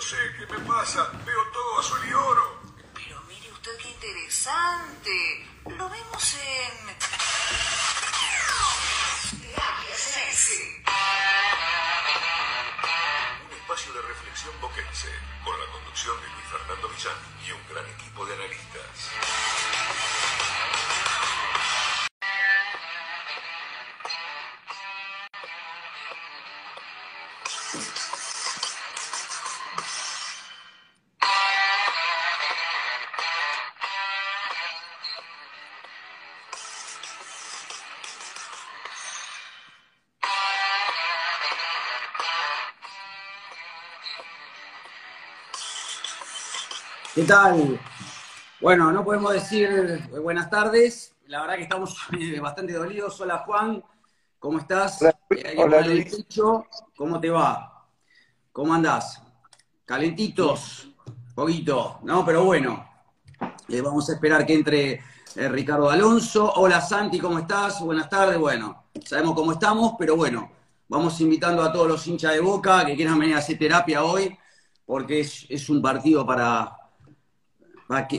No sé qué me pasa. Veo todo azul y oro. Pero mire usted qué interesante. Lo vemos en... Un espacio de reflexión boquense, con la conducción de Luis Fernando Millán y un gran equipo de analistas. ¿Qué tal? Bueno, no podemos decir eh, buenas tardes. La verdad que estamos eh, bastante dolidos. Hola Juan, ¿cómo estás? Hola, Eh, hola, Luis. ¿Cómo te va? ¿Cómo andás? Calentitos, poquito, ¿no? Pero bueno, eh, vamos a esperar que entre eh, Ricardo Alonso. Hola Santi, ¿cómo estás? Buenas tardes. Bueno, sabemos cómo estamos, pero bueno, vamos invitando a todos los hinchas de Boca que quieran venir a hacer terapia hoy, porque es, es un partido para,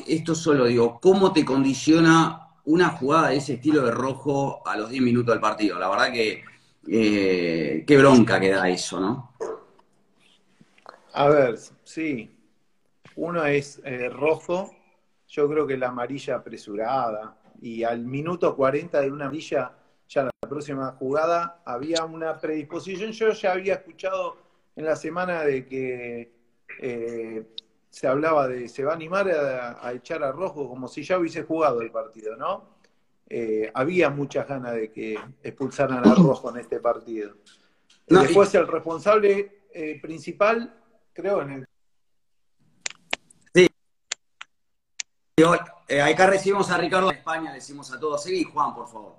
esto solo digo, ¿cómo te condiciona una jugada de ese estilo de rojo a los 10 minutos del partido? La verdad que eh, qué bronca que da eso, ¿no? A ver, sí. Uno es eh, rojo, yo creo que la amarilla apresurada. Y al minuto 40 de una amarilla, ya la próxima jugada, había una predisposición. Yo ya había escuchado en la semana de que eh, se hablaba de se va a animar a, a echar a rojo como si ya hubiese jugado el partido, ¿no? Eh, había muchas ganas de que expulsaran a rojo en este partido. No, y- Después el responsable eh, principal, creo, en el Digo, eh, acá recibimos a Ricardo de España, le decimos a todos. Seguí, Juan, por favor.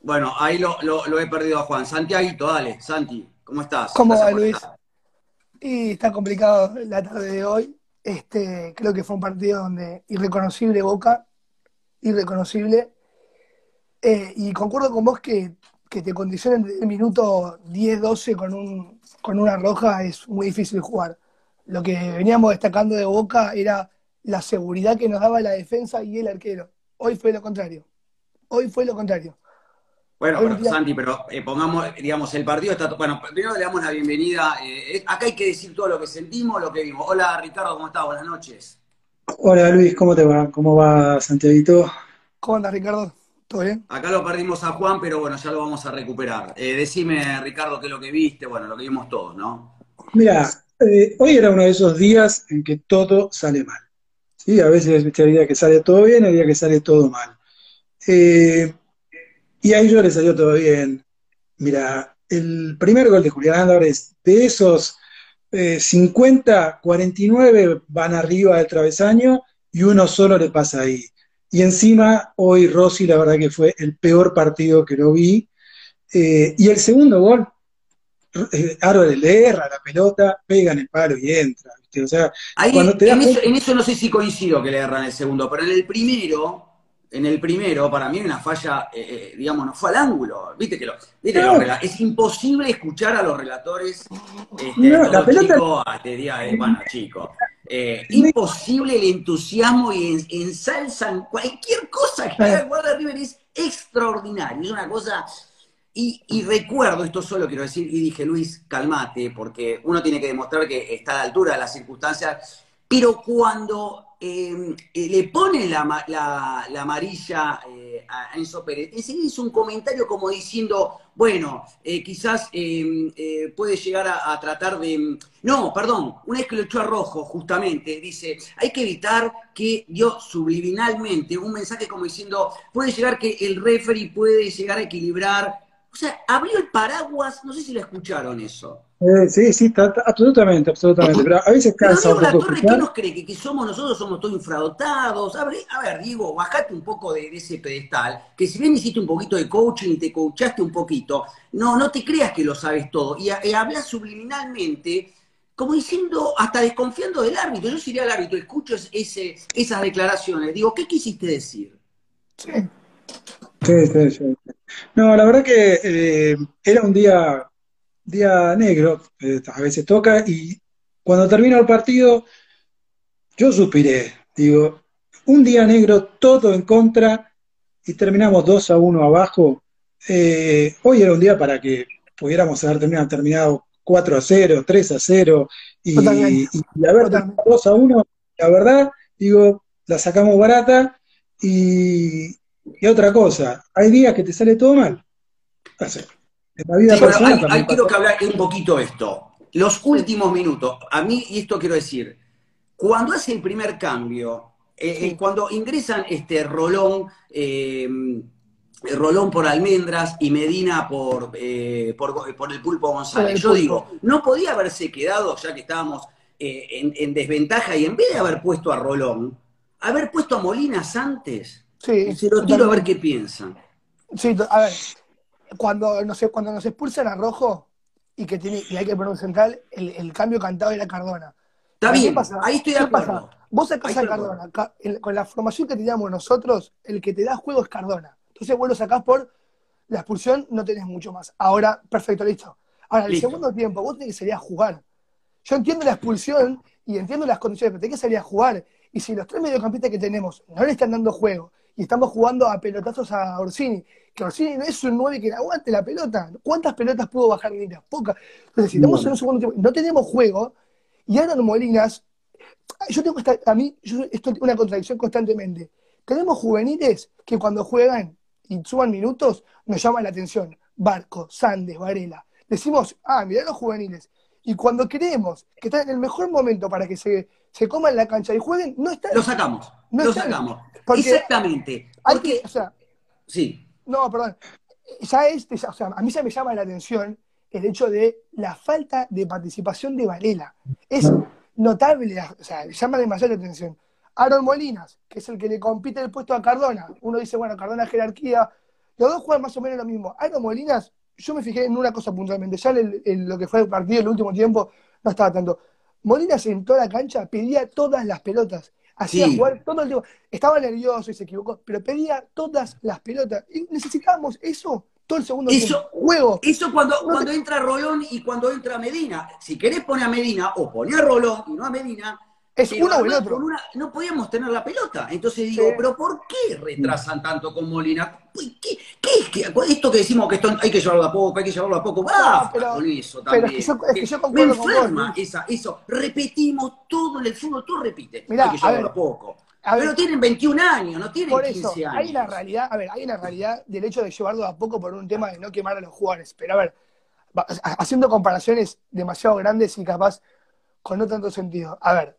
Bueno, ahí lo, lo- lo he perdido a Juan. Santiaguito, dale, Santi, ¿cómo estás? ¿Cómo va, Luis? estar. Y está complicado la tarde de hoy. Este, creo que fue un partido donde irreconocible Boca, irreconocible. Eh, y concuerdo con vos que, que te condicionen el minuto 10-12 con, un, con una roja es muy difícil jugar. Lo que veníamos destacando de Boca era la seguridad que nos daba la defensa y el arquero. Hoy fue lo contrario. Hoy fue lo contrario. Bueno, pero, día- Santi, pero eh, pongamos, digamos, el partido está. Bueno, primero le damos la bienvenida. eh, acá hay que decir todo lo que sentimos, lo que vimos. Hola, Ricardo, ¿cómo estás? Buenas noches. Hola Luis, ¿cómo te va? ¿Cómo va Santiaguito? ¿Cómo andas, Ricardo? ¿Todo bien? Acá lo perdimos a Juan, pero bueno, ya lo vamos a recuperar. Eh, decime, Ricardo, qué es lo que viste, bueno, lo que vimos todos, ¿no? Mira, eh, hoy era uno de esos días en que todo sale mal. ¿sí? A veces viste, hay días que sale todo bien, hay días que sale todo mal. Eh, y a ellos les salió todo bien. Mira, el primer gol de Julián Álvarez, de esos eh, 50, 49 van arriba del travesaño y uno solo le pasa ahí. Y encima, hoy Rossi, la verdad que fue el peor partido que lo vi. Eh, y el segundo gol, eh, Álvarez le erra la pelota, pega en el palo y entra. ¿viste? O sea, Ahí, Cuando te das en, eso, en eso no sé si coincido que le erran el segundo, pero en el primero, en el primero, para mí una falla, eh, eh, digamos, no fue al ángulo. Viste que, lo, viste No. es imposible escuchar a los relatores. Este, No, la pelota- chico, ah, eh, bueno, chico. eh, imposible el entusiasmo y en- ensalzan cualquier cosa que haga de River es extraordinario. Es una cosa. Y, y recuerdo, esto solo quiero decir, y dije, Luis, calmate, porque uno tiene que demostrar que está a la altura de las circunstancias, pero cuando eh, eh, le ponen la, la- la amarilla eh, a Enzo Pérez, enseguida hizo un comentario como diciendo, bueno, eh, quizás eh, eh, puede llegar a, tratar de... No, perdón, una vez que lo echó a rojo, justamente, dice, hay que evitar que dio subliminalmente un mensaje como diciendo, puede llegar que el referee puede llegar a equilibrar. O sea, abrió el paraguas, no sé si lo escucharon eso. Eh, sí, sí, está- está- absolutamente, absolutamente. Pero a veces cansa un poco Torre, ¿qué nos cree? ¿Que, que somos nosotros, somos todos infradotados? A ver, a ver, Diego, bajate un poco de, de ese pedestal, que si bien hiciste un poquito de coaching y te coachaste un poquito, no, no te creas que lo sabes todo. Y, y hablas subliminalmente, como diciendo, hasta desconfiando del árbitro. Yo sería el árbitro, escucho es- ese, esas declaraciones. Digo, ¿qué quisiste decir? Sí. Sí, sí, sí. No, la verdad que eh, era un día día negro, eh, a veces toca, y cuando termina el partido, yo suspiré, digo, un día negro, todo en contra, y terminamos 2 a 1 abajo. Eh, hoy era un día para que pudiéramos haber terminado, terminado 4 a 0, 3 a 0, y, y, y haber terminado 2 a 1, la verdad, digo, la sacamos barata, y, y otra cosa, hay días que te sale todo mal. En la vida sí, personal hay, hay quiero que hablar un poquito esto. Los últimos minutos, a mí, y esto quiero decir, cuando hace el primer cambio, eh, sí. cuando ingresan este Rolón, eh, Rolón por Almendras y Medina por, eh, por, por, el Pulpo González, yo digo, no podía haberse quedado, ya que estábamos eh, en, en, desventaja, y en vez de haber puesto a Rolón, haber puesto a Molinas antes. Sí. Se lo tiro a ver qué piensan. Sí, a ver, cuando, no sé, cuando nos expulsan a Rojo y que tiene, y hay que poner un central, el, el cambio cantado era Cardona. Está bien, pasa? ahí estoy de acuerdo. Pasa? Vos sacás a Cardona, con la formación que teníamos nosotros, el que te da juego es Cardona. Entonces vos lo sacás por la expulsión, no tenés mucho más. Ahora, perfecto, listo. Ahora, el segundo tiempo, vos tenés que salir a jugar. Yo entiendo la expulsión y entiendo las condiciones, pero tenés que salir a jugar. Y si los tres mediocampistas que tenemos no le están dando juego y estamos jugando a pelotazos a Orsini, que Orsini no es un 9 que aguante la pelota. ¿Cuántas pelotas pudo bajar Lina? Pocas. Entonces, si estamos en un segundo tiempo, no tenemos juego, y ahora Molinas, yo tengo esta, a mí, yo, esto es una contradicción constantemente. Tenemos juveniles que cuando juegan y suban minutos, nos llaman la atención. Barco, Sandes, Varela. Decimos, ah, mirá los juveniles. Y cuando creemos que están en el mejor momento para que se, se coman la cancha y jueguen, no están. Lo sacamos. No lo están. sacamos. Porque Exactamente. Porque, que, o sea, sí. No, perdón. Ya este, ya, o sea, a mí ya me llama la atención el hecho de la falta de participación de Varela. Es notable, o sea, llama demasiado la atención. Aaron Molinas, que es el que le compite el puesto a Cardona. Uno dice, bueno, Cardona jerarquía. Los dos juegan más o menos lo mismo. Aaron Molinas, yo me fijé en una cosa puntualmente. Ya en, en lo que fue el partido el último tiempo no estaba tanto. Molinas en toda la cancha pedía todas las pelotas. Hacía sí. jugar todo el tiempo. Estaba nervioso y se equivocó, pero pedía todas las pelotas. Y necesitábamos eso todo el segundo eso, tiempo. Juego. Eso cuando, no cuando te... entra Rolón y cuando entra Medina. Si querés poner a Medina o poner a Rolón y no a Medina, es uno o el otro. Una, no podíamos tener la pelota. Entonces digo, sí. ¿pero por qué retrasan tanto con Molina? ¿Qué, qué es que esto que decimos que esto hay que llevarlo a poco, hay que llevarlo a poco? Pero, con eso también. Pero es que yo, es que yo Me enferma con esa, eso. Repetimos todo en el fútbol, tú repites. Mirá, hay que llevarlo a, ver, a poco. A ver, pero tienen 21 años, no tienen por 15 eso, años. Hay una realidad, a ver, hay una realidad del hecho de llevarlo a poco por un tema de no quemar a los jugadores. Pero a ver, haciendo comparaciones demasiado grandes y capaz con no tanto sentido. A ver,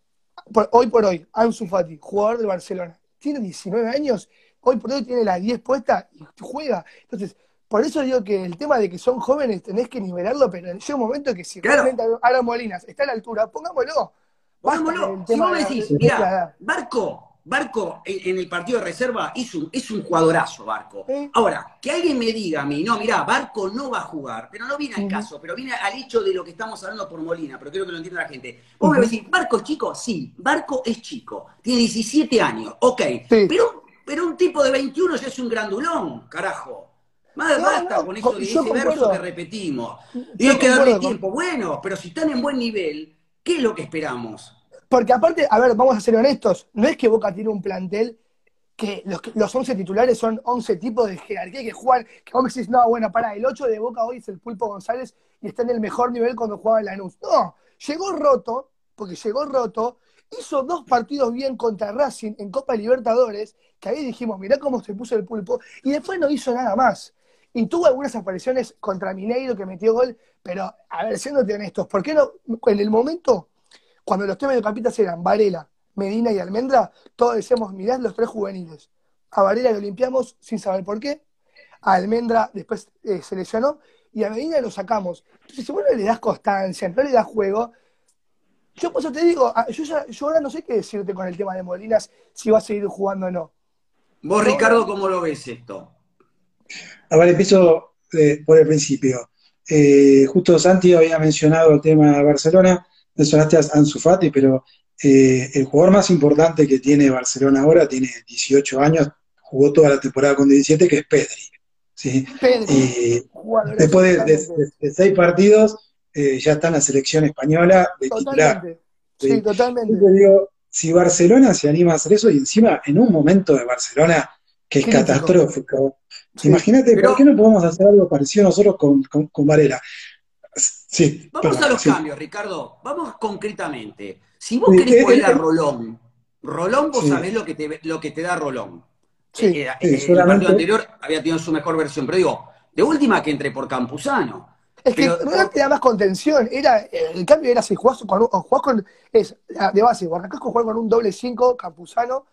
por, hoy por hoy, Ansu Fati, jugador del Barcelona, tiene 19 años, hoy por hoy tiene las 10 puestas y juega. Entonces, por eso digo que el tema de que son jóvenes tenés que nivelarlo, pero llega un momento que si claro. realmente Aaron Molinas está a la altura, pongámoslo. Pongámoslo. Si vos me decís, mira, Barco, Barco en, el partido de reserva es un, es un jugadorazo, Barco. ¿Eh? Ahora, que alguien me diga a mí, no, mirá, Barco no va a jugar, pero no viene al uh -huh. caso, pero viene al hecho de lo que estamos hablando por Molina, pero creo que lo entienda la gente. Vos uh -huh. me decís, ¿Barco es chico? Sí, Barco es chico, tiene 17 años, ok, sí. pero, pero un tipo de 21 ya es un grandulón, carajo. Más no, basta no, con eso de ese verso que repetimos. Y hay que darle tiempo. Bueno, pero si están en buen nivel, ¿qué es lo que esperamos? Porque aparte, a ver, vamos a ser honestos, no es que Boca tiene un plantel que los, los 11 titulares son 11 tipos de jerarquía que juegan, que vos me decís, no, bueno, para, el 8 de Boca hoy es el Pulpo González y está en el mejor nivel cuando jugaba en Lanús. No, llegó roto, porque llegó roto, hizo dos partidos bien contra Racing en Copa Libertadores, que ahí dijimos, mirá cómo se puso el Pulpo, y después no hizo nada más. Y tuvo algunas apariciones contra Mineiro que metió gol, pero, a ver, siéndote honestos, ¿por qué no, en el momento cuando los tres mediocampistas eran Varela, Medina y Almendra, todos decíamos, mirad los tres juveniles. A Varela lo limpiamos sin saber por qué, a Almendra después eh, se lesionó, y a Medina lo sacamos. Entonces, si vos no le das constancia, no le das juego, yo por eso te digo, ah, yo, ya, yo ahora no sé qué decirte con el tema de Molinas, si va a seguir jugando o no. Vos, ¿No? Ricardo, ¿cómo lo ves esto? A ver, empiezo eh, por el principio. Eh, justo Santi había mencionado el tema de Barcelona mencionaste a Ansu Fati, pero eh, el jugador más importante que tiene Barcelona ahora tiene 18 años, jugó toda la temporada con 17, que es Pedri. ¿sí? Pedri, después de, de- totalmente. de- de seis partidos, eh, ya está en la selección española de titular. Totalmente. Sí. Sí, totalmente. Te digo, si Barcelona se anima a hacer eso, y encima en un momento de Barcelona que es catastrófico, imagínate, Pero- ¿por qué no podemos hacer algo parecido nosotros con, con, con Varela? Sí, Vamos a los sí. cambios, Ricardo. Vamos concretamente. Si vos Sí, querés eh, poner a eh, Rolón, Rolón vos Sí. sabés lo que te, lo que te da Rolón. Sí. Eh, eh, el partido anterior había tenido su mejor versión, pero digo, de última que entre por Campuzano. Es que Rolón te da más contención. Era, el cambio era si jugás con, un- o jugás con. Es la- de base, o arrancás con jugar con un doble 5, Campuzano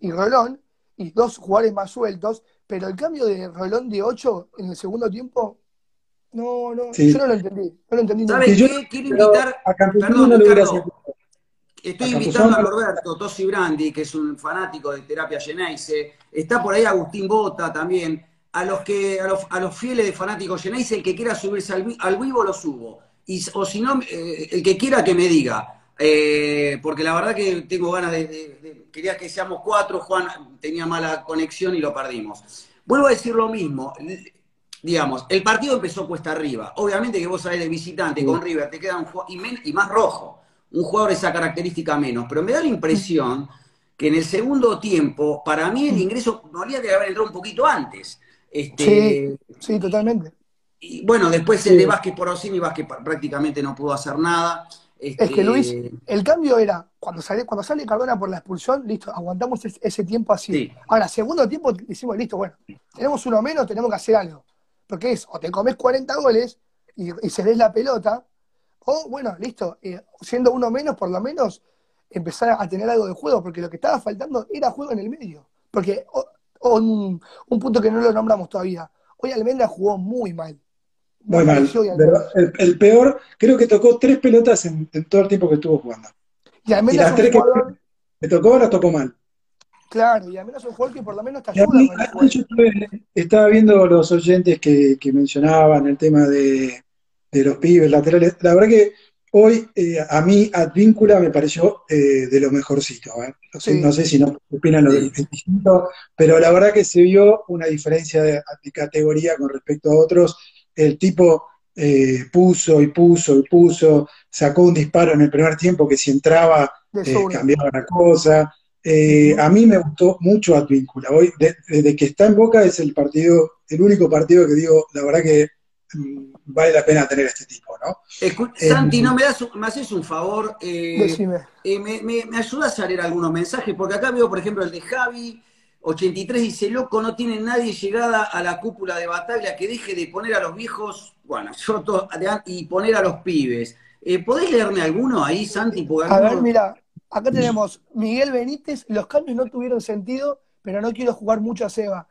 y Rolón, y dos jugadores más sueltos. Pero el cambio de Rolón de 8 en el segundo tiempo, no, no, Sí. yo no lo entendí. No lo entendí. ¿Sabes yo- qué? Quiero invitar. a Campuzano Perdón, no Ricardo. Estoy A invitando a Norberto Tosi Brandi, que es un fanático de terapia Geneise. Está por ahí Agustín Bota también. A los que, a los, a los fieles de fanáticos Geneise, el que quiera subirse al, al vivo lo subo. Y, o si no, eh, el que quiera que me diga. Eh, porque la verdad que tengo ganas de, de- de- Quería que seamos cuatro, Juan tenía mala conexión y lo perdimos. Vuelvo a decir lo mismo. Digamos, el partido empezó cuesta arriba. Obviamente que vos sabés de visitante con River, te queda un ju- y, men- y más rojo. Un jugador de esa característica menos. Pero me da la impresión que en el segundo tiempo, para mí el ingreso podría de haber entrado un poquito antes. Este, Sí, sí, totalmente. y bueno, después el de Vázquez por Orsini, Vázquez prácticamente no pudo hacer nada. Este, Es que Luis, el cambio era, cuando sale, cuando sale Cardona por la expulsión, listo, aguantamos ese, ese tiempo así. Sí. Ahora, segundo tiempo, decimos, listo, bueno, tenemos uno menos, tenemos que hacer algo. Porque es, o te comes 40 goles y, y se des la pelota, o bueno, listo, eh, siendo uno menos, por lo menos empezar a tener algo de juego, porque lo que estaba faltando era juego en el medio. Porque o- o un, un punto que no lo nombramos todavía, hoy Almendra jugó muy mal. Muy mal. El, el peor, creo que tocó tres pelotas en, en todo el tiempo que estuvo jugando. Y las es tres que me tocó, las tocó mal. Claro, y Almendra es un jugador que por lo menos te ayuda mí, yo estuve- estaba viendo los oyentes que, que mencionaban el tema de, de los pibes laterales. La verdad que hoy eh, a mí Advíncula me pareció eh, de lo mejorcito. ¿eh? No, sé, Sí. no sé si no opinan lo Sí. distinto, pero la verdad que se vio una diferencia de, de categoría con respecto a otros. El tipo eh, puso y puso y puso, sacó un disparo en el primer tiempo que si entraba eh, cambiaba la cosa. Eh, a mí me gustó mucho Advíncula. Hoy, de- desde que está en Boca, es el partido, el único partido que digo, la verdad que mm, vale la pena tener este tipo, ¿no? Escu- Eh, Santi, ¿no me, das un- me haces un favor? Eh, eh, me, me- me ayudas a leer algunos mensajes? Porque acá veo, por ejemplo, el de Javi, 83, dice, loco, no tiene nadie llegada a la cúpula de batalla que deje de poner a los viejos, bueno, yo to- de an- y poner a los pibes. Eh, ¿Podés leerme alguno ahí, Santi? Porque A ver, mira, acá tenemos Miguel Benítez, los cambios no tuvieron sentido, pero no quiero jugar mucho a Seba.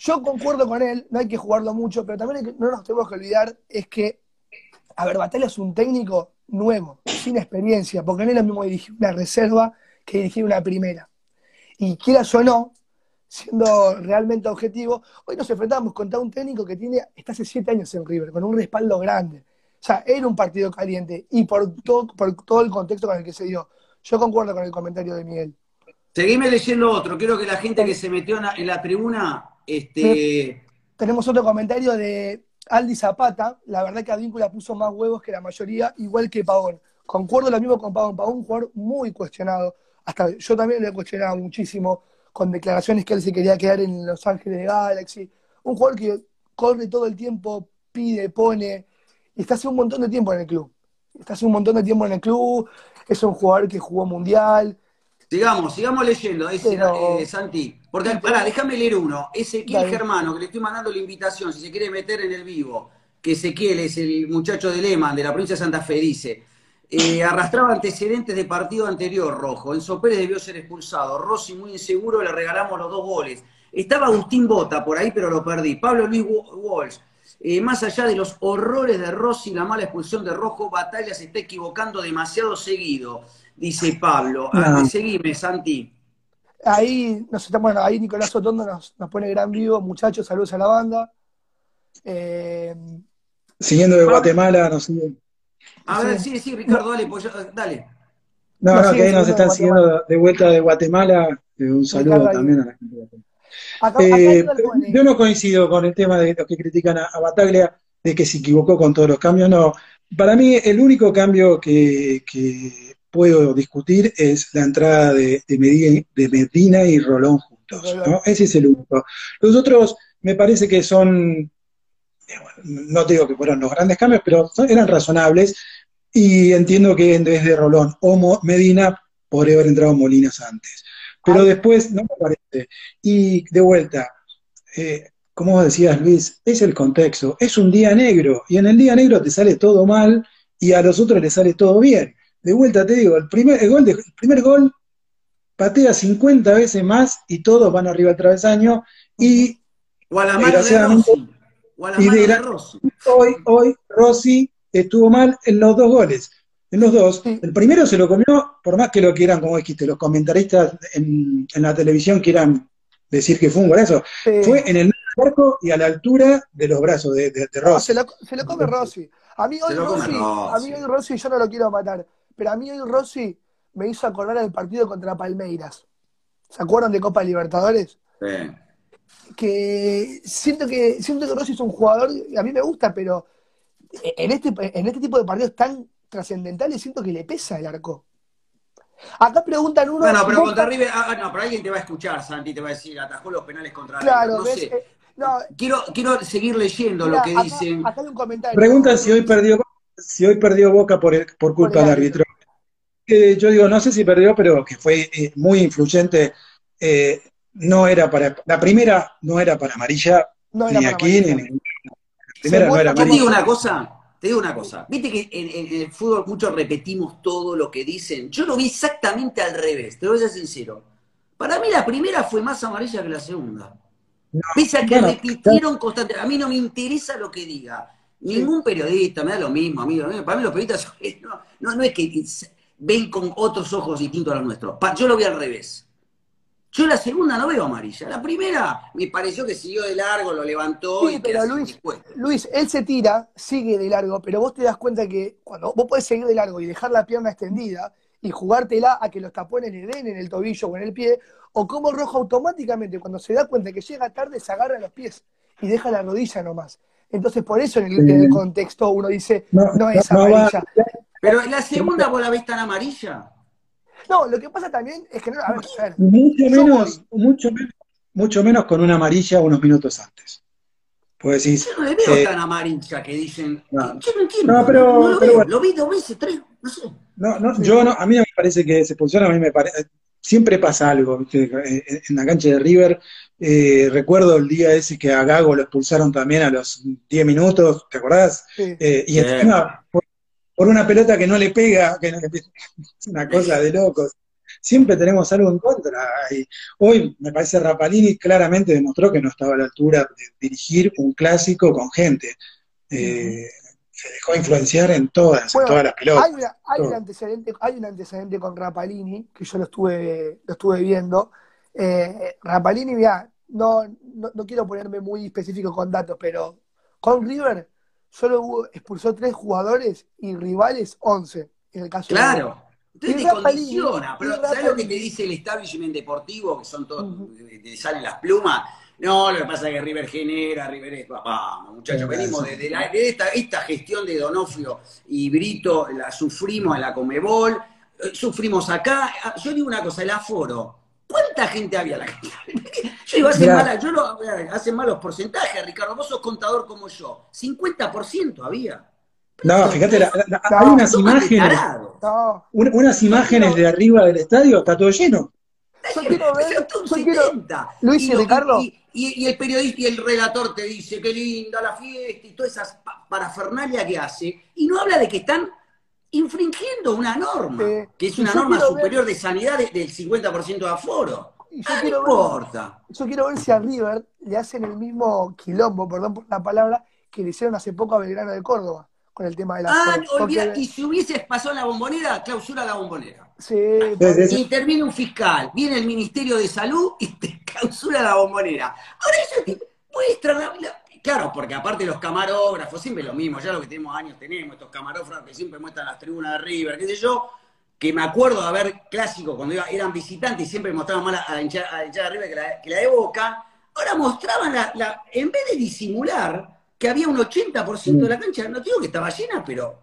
Yo concuerdo con él, no hay que jugarlo mucho, pero también no nos tenemos que olvidar es que, a ver, Batalla es un técnico nuevo, sin experiencia, porque no es lo mismo dirigir una reserva que dirigir una primera. Y quieras o no, siendo realmente objetivo, hoy nos enfrentamos contra un técnico que tiene, está hace siete años en River, con un respaldo grande. O sea, era un partido caliente y por todo, por todo el contexto con el que se dio. Yo concuerdo con el comentario de Miguel. Seguime leyendo otro. Quiero que la gente que se metió en la, tribuna, este, Tenemos otro comentario de Aldi Zapata. La verdad que Advíncula puso más huevos que la mayoría, igual que Pavón. Concuerdo lo mismo con Pavón. Pavón, un jugador muy cuestionado. Hasta yo también lo he cuestionado muchísimo con declaraciones que él se quería quedar en Los Ángeles de Galaxy. Un jugador que corre todo el tiempo, pide, pone, y está hace un montón de tiempo en el club. Está hace un montón de tiempo en el club, es un jugador que jugó mundial. Sigamos, sigamos leyendo, dice Pero- eh, Santi. Porque, pará, déjame leer uno. Ezequiel. Germano, que le estoy mandando la invitación, si se quiere meter en el vivo, que Ezequiel es el muchacho de Lehmann, de la provincia de Santa Fe, dice, eh, arrastraba antecedentes de partido anterior, Rojo. Enzo Pérez debió ser expulsado. Rossi muy inseguro, le regalamos los dos goles. Estaba Agustín Bota por ahí, pero lo perdí. Pablo Luis Wa- Walsh. Eh, más allá de los horrores de Rossi, la mala expulsión de Rojo, Batalla se está equivocando demasiado seguido, dice Pablo. Ah, No. seguime, Santi. Ahí, nos estamos, bueno, ahí Nicolás Otondo nos, nos pone gran vivo. Muchachos, saludos a la banda. Eh, Siguiendo de. Guatemala, nos siguen. A ver, sí, sí, Ricardo, dale, pues, dale. No, No, no, que ahí nos están de siguiendo de vuelta de Guatemala. Eh, un saludo también a la gente de Guatemala. Acá, acá hay Eh, yo no coincido con el tema de los que critican a, a Bataglia de que se equivocó con todos los cambios, no. Para mí el único cambio que, que puedo discutir es la entrada de, de Medina, de Medina y Rolón juntos. Ese es el único. Los otros me parece que son, no digo que fueron los grandes cambios, pero eran razonables y entiendo que en vez de Rolón o Medina podría haber entrado Molinas antes. Pero Ay. después no me parece. Y de vuelta, eh, como decías, Luis, es el contexto, es un día negro, y en el día negro te sale todo mal y a los otros les sale todo bien. De vuelta te digo, el primer, el gol de- el primer gol patea 50 veces más y todos van arriba al travesaño y O a la mano de Desgraciadamente- Rossi. O a la y mano de desgra- Rossi. hoy, hoy Rossi estuvo mal en los dos goles. En los dos. Sí. El primero se lo comió, por más que lo quieran, como dijiste, los comentaristas en, en la televisión quieran decir que fue un golazo. Fue en el arco y a la altura de los brazos de, de, de no, Rossi. se, lo, se lo come Rossi. A mí hoy Rossi, a mí hoy Rossi yo no lo quiero matar, pero a mí hoy Rossi me hizo acordar del partido contra Palmeiras. ¿Se acuerdan de Copa Libertadores? Sí. que siento que siento que Rossi es un jugador a mí me gusta, pero en este en este tipo de partidos tan trascendentales siento que le pesa el arco. Acá preguntan uno. Bueno, pero contra River, ah, ah, no, pero alguien te va a escuchar, Santi, te va a decir, atajó los penales contra Claro, River. No ¿ves? sé. Eh, no, Quiero, quiero seguir leyendo lo que acá, dicen. acá hay un comentario. Preguntan si hoy perdió, si hoy perdió Boca por, el- por culpa del árbitro. Eh, yo digo, no sé si perdió, pero que fue eh, muy influyente. Eh, no era para, la primera no era para amarilla, No era ni para aquí, ni amarilla. en la primera no era Yo te cómo- digo amarilla. una cosa, te digo una cosa. Viste que en, el fútbol muchos repetimos todo lo que dicen. Yo lo vi exactamente al revés, te voy a ser sincero. Para mí la primera fue más amarilla que la segunda. Pese a que repitieron constantemente. A mí no me interesa lo que diga. Ningún periodista, me da lo mismo, amigo. Para mí los periodistas no, no, no es que ven con otros ojos distintos a los nuestros. Yo lo vi al revés. Yo la segunda no veo amarilla. La primera me pareció que siguió de largo, lo levantó Sí, y pero Luis. Luis, él se tira, sigue de largo, pero vos te das cuenta que cuando vos podés seguir de largo y dejar la pierna extendida y jugártela a que los tapones le den en el tobillo o en el pie, o como el rojo automáticamente cuando se da cuenta que llega tarde se agarra los pies y deja la rodilla nomás. Entonces por eso en el, en el contexto uno dice, No, no es no amarilla. Pero la segunda vos la ves tan amarilla. No, lo que pasa también es que no, a ver, a ver, Mucho menos, mucho menos, mucho menos con una amarilla unos minutos antes. Pues decís, Yo no le veo eh, tan amarilla que dicen. no. Yo no entiendo. No, pero- no lo pero veo. bueno. Lo vi dos veces, tres, no sé. No, no, yo no, a mí no me parece que se expulsiona, a mí me parece, siempre pasa algo, ¿viste? Eh, En la cancha de River, eh, recuerdo el día ese que a Gago lo expulsaron también a los 10 minutos, ¿te acordás? sí. Eh, y encima, por, por una pelota que no le pega, que no le pega, es una cosa de locos. Siempre tenemos algo en contra. Y hoy, me parece, Rapalini claramente demostró que no estaba a la altura de dirigir un clásico con gente. Eh, Se dejó influenciar en todas, Bueno, en todas las pelotas. Hay, una- hay un antecedente, hay un antecedente con Rapalini, que yo lo estuve, lo estuve viendo. Eh, Rapalini, mira, no, no, no quiero ponerme muy específico con datos, pero con River solo hubo- expulsó tres jugadores y rivales 11, en el caso de Claro. Entonces Y te condiciona. Pero ¿sabes lo que te dice el establishment deportivo? Que son todos, Ujú. te salen las plumas. No, lo que pasa es que River genera, River es. Vamos, muchachos, venimos desde la- de esta, esta gestión de Donofrio y Brito, la sufrimos en la Comebol, eh, sufrimos acá. Ah, Yo digo una cosa, el aforo. ¿Cuánta gente había en la cancha? Yo digo, hace mala, yo lo, hacen malos porcentajes, Ricardo. Vos sos contador como yo. 50% había. No, fíjate, la- la- la- No, hay unas imágenes, descarado. No, un- unas imágenes de arriba del estadio, está todo lleno. yo quiero ver, Pero un yo quiero, 70. Luis y Ricardo. Y, y- y el periodista y el relator te dice qué linda la fiesta y todas esas pa- parafernalia que hace, y no habla de que están infringiendo una norma, Eh, que es una norma ver- superior de sanidad de- del 50% de aforo. Y yo Ah, no quiero ver- importa. yo quiero ver si a River le hacen el mismo quilombo, perdón por la palabra, que le hicieron hace poco a Belgrano de Córdoba, con el tema de la Ah, olvida, y si hubieses pasado en la bombonera, clausura la bombonera. Sí, Sí, sí, Y interviene un fiscal, viene el Ministerio de Salud y te clausura la bombonera. Ahora eso te muestra la- la- Claro, porque aparte los camarógrafos, siempre lo mismo, ya lo que tenemos años tenemos, estos camarógrafos que siempre muestran las tribunas de River, qué sé yo, que me acuerdo de haber clásicos cuando iba- eran visitantes y siempre mostraban más a la hinchada, de River que la, que la de Boca, ahora mostraban la, la- en vez de disimular que había un 80% de la cancha, no digo que estaba llena, pero.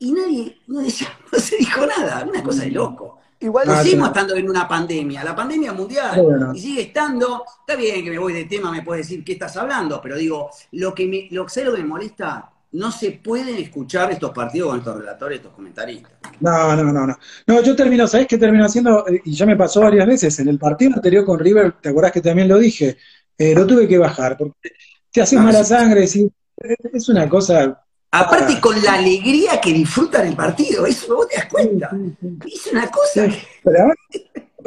Y nadie, no, decía- no se dijo nada, una cosa de loco. Igual Ah, Seguimos sí. estando en una pandemia, la pandemia mundial, Bueno. y sigue estando, está bien que me voy de tema, me puedes decir qué estás hablando, pero digo, lo que me, lo, ¿sabes lo que me molesta? No se pueden escuchar estos partidos con estos relatores, estos comentaristas. No, no, no, no. No, yo termino, ¿sabés qué termino haciendo? Eh, Y ya me pasó varias veces. En el partido anterior con River, ¿te acordás que también lo dije? Eh, lo tuve que bajar, porque te haces Ah, mala sí. sangre, sí. Eh, Es una cosa. Aparte Ah. con la alegría que disfrutan el partido, eso vos te das cuenta. Es una cosa que...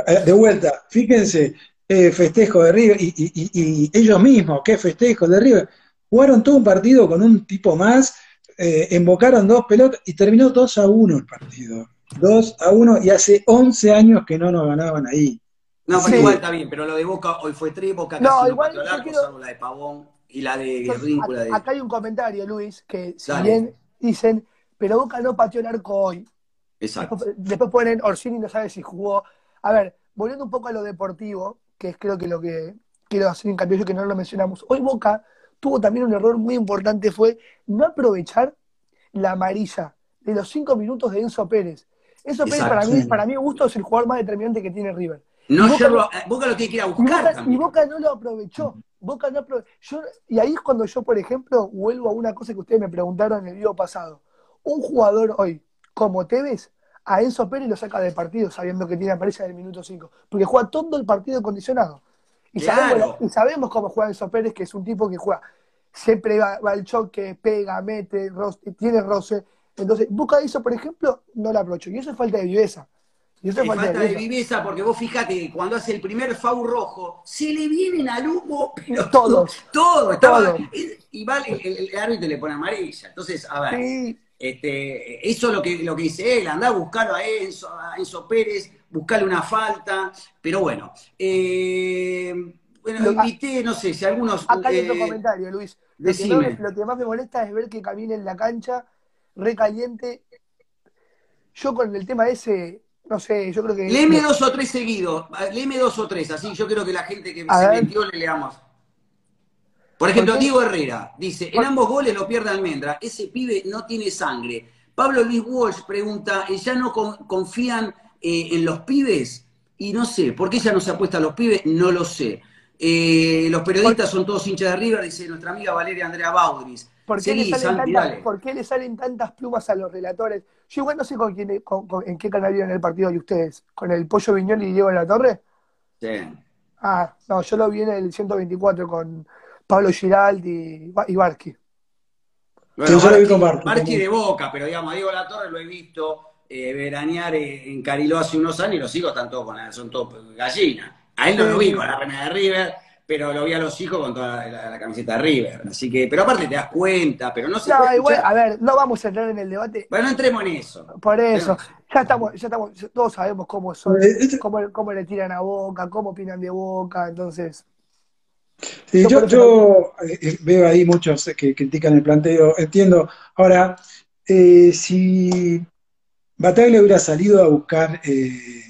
Eh, de vuelta, fíjense, eh, festejo de River, y, y- y- y ellos mismos, qué festejo de River. Jugaron todo un partido con un tipo más, eh, embocaron dos pelotas y terminó 2 a 1 el partido. 2 a 1 y hace 11 años que no nos ganaban ahí. No, pero Sí. igual está bien, pero lo de Boca hoy fue tres, Boca No, casi no, igual yo arco, quiero- salvo la de Pavón y la de Guerríncula. acá, De... acá hay un comentario, Luis, que si Dale. bien dicen, pero Boca no pateó el arco hoy. Exacto. Después, después ponen Orsini no sabe si jugó. A ver, volviendo un poco a lo deportivo, que es creo que lo que quiero hacer hincapié yo que no lo mencionamos. Hoy Boca tuvo también un error muy importante, fue no aprovechar la amarilla de los cinco minutos de Enzo Pérez. Enzo Pérez para mí, para mí gusto es el jugador más determinante que tiene River. No Boca hacerlo- no- eh, Boca lo tiene que ir a buscar Boca, y. Boca no lo aprovechó. Boca no apro- yo- y ahí es cuando yo, por ejemplo, vuelvo a una cosa que ustedes me preguntaron en el video pasado. Un jugador hoy, como Tevez, a Enzo Pérez lo saca del partido sabiendo que tiene amarilla en el minuto 5. Porque juega todo el partido condicionado. Y, Claro. sabemos, y sabemos cómo juega Enzo Pérez, que es un tipo que juega. Siempre va, va al choque, pega, mete, ro- tiene roce. Entonces, Boca hizo, por ejemplo, no la aprovechó. Y eso es falta de viveza. Y eso es falta, falta de de viveza. porque vos fijate que cuando hace el primer foul rojo, se le vienen al humo, pero Todos. Todo, estaba, Todos. y va el, el- el árbitro le pone amarilla. Entonces, a ver, Sí, este, eso es lo que, lo que dice él, anda a buscarlo a Enzo, a Enzo Pérez, buscarle una falta, pero bueno. eh, bueno, Lo- invité, no sé, si algunos... Acá hay eh, otro comentario, Luis. Lo que, no lo que más me molesta es ver que camina en la cancha recaliente. Yo con el tema ese, no sé, yo creo que. Léeme dos o tres seguidos, léeme dos o tres, así yo creo que la gente que A se ver. metió le leamos. Por ejemplo. Diego Herrera dice, en ¿Por- ambos goles lo pierde Almendra, ese pibe no tiene sangre. Pablo Luis Walsh pregunta, ¿eh, ¿ya no con- confían eh, en los pibes? Y no sé, ¿por qué ya no se apuesta a los pibes? No lo sé. Eh, los periodistas son todos hinchas de River, dice nuestra amiga Valeria Andrea Baudris. ¿Por qué, le salen Santi, tantas, dale. por qué le salen tantas plumas a los relatores? Yo igual no sé con quién, con- con- en qué canal vieron el partido de ustedes. ¿Con el Pollo Viñón y Diego de la Torre? Sí. Ah, no, yo lo vi en el 124 con Pablo Giraldi y Barqui. Bueno, lo vi con también. de Boca, pero digamos, a Diego La Torre lo he visto eh, veranear eh, en Cariló hace unos años y los hijos están todos con la- son todos gallinas. A él no lo vi con la remera de River, pero lo vi a los hijos con toda la, la- la camiseta de River. Así que, pero aparte te das cuenta, pero no se No, puede igual, a ver, no vamos a entrar en el debate Bueno, no entremos en eso. por eso. Ya estamos, ya estamos, todos sabemos cómo son, Eh, este- cómo, cómo le tiran a Boca, cómo opinan de Boca, entonces. Sí, Yo yo, yo eh, veo ahí muchos que critican el planteo, entiendo. Ahora, eh, si Bataglia hubiera salido a buscar eh,